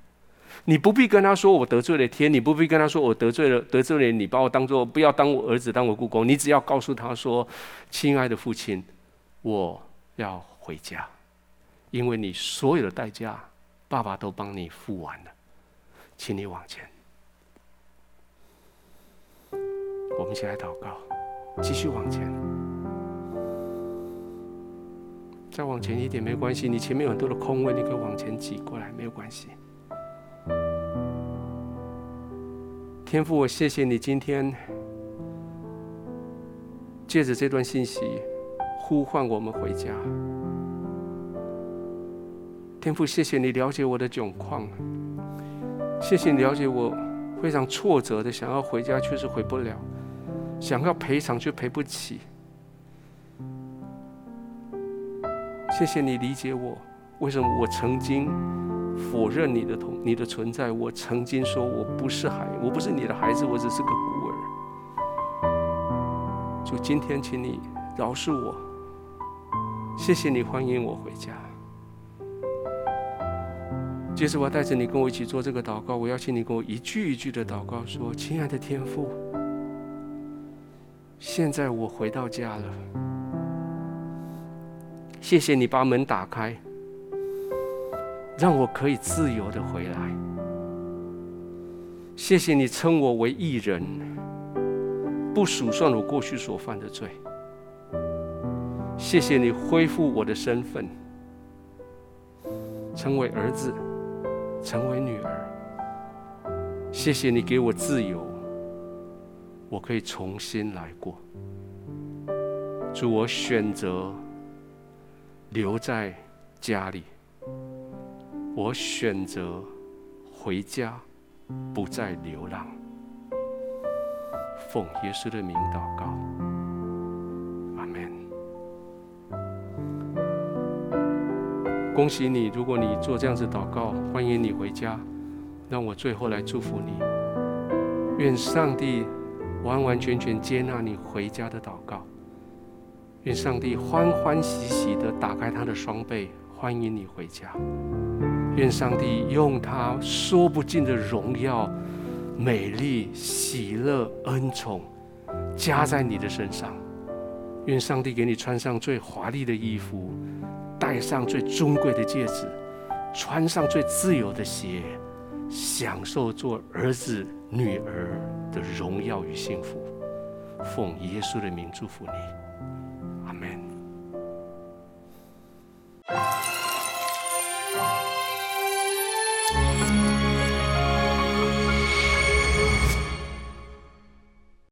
你不必跟他说我得罪了天，你不必跟他说我得罪了得罪了你，把我当做不要当我儿子，当我故宫，你只要告诉他说：“亲爱的父亲，我要回家，因为你所有的代价，爸爸都帮你付完了，请你往前。”我们一起来祷告，继续往前。再往前一点没关系，你前面有很多的空位，你可以往前挤过来，没有关系。天父，我谢谢你今天借着这段信息呼唤我们回家。天父，谢谢你了解我的窘况，谢谢你了解我非常挫折的想要回家，却是回不了，想要赔偿却赔不起。谢谢你理解我，为什么我曾经否认你的同你的存在？我曾经说我不是孩，我不是你的孩子，我只是个孤儿。就今天，请你饶恕我。谢谢你欢迎我回家。接着，我带着你跟我一起做这个祷告。我邀请你跟我一句一句的祷告，说：“亲爱的天父，现在我回到家了。”谢谢你把门打开，让我可以自由的回来。谢谢你称我为艺人，不数算我过去所犯的罪。谢谢你恢复我的身份，成为儿子，成为女儿。谢谢你给我自由，我可以重新来过。主，我选择留在家里，我选择回家，不再流浪。奉耶稣的名祷告，阿门。恭喜你，如果你做这样子祷告，欢迎你回家。让我最后来祝福你，愿上帝完完全全接纳你回家的祷告。愿上帝欢欢喜喜地打开他的双臂，欢迎你回家。愿上帝用他说不尽的荣耀。美丽、喜乐、恩宠加在你的身上，愿上帝给你穿上最华丽的衣服，戴上最尊贵的戒指，穿上最自由的鞋，享受做儿子、女儿的荣耀与幸福。奉耶稣的名祝福你。Bye.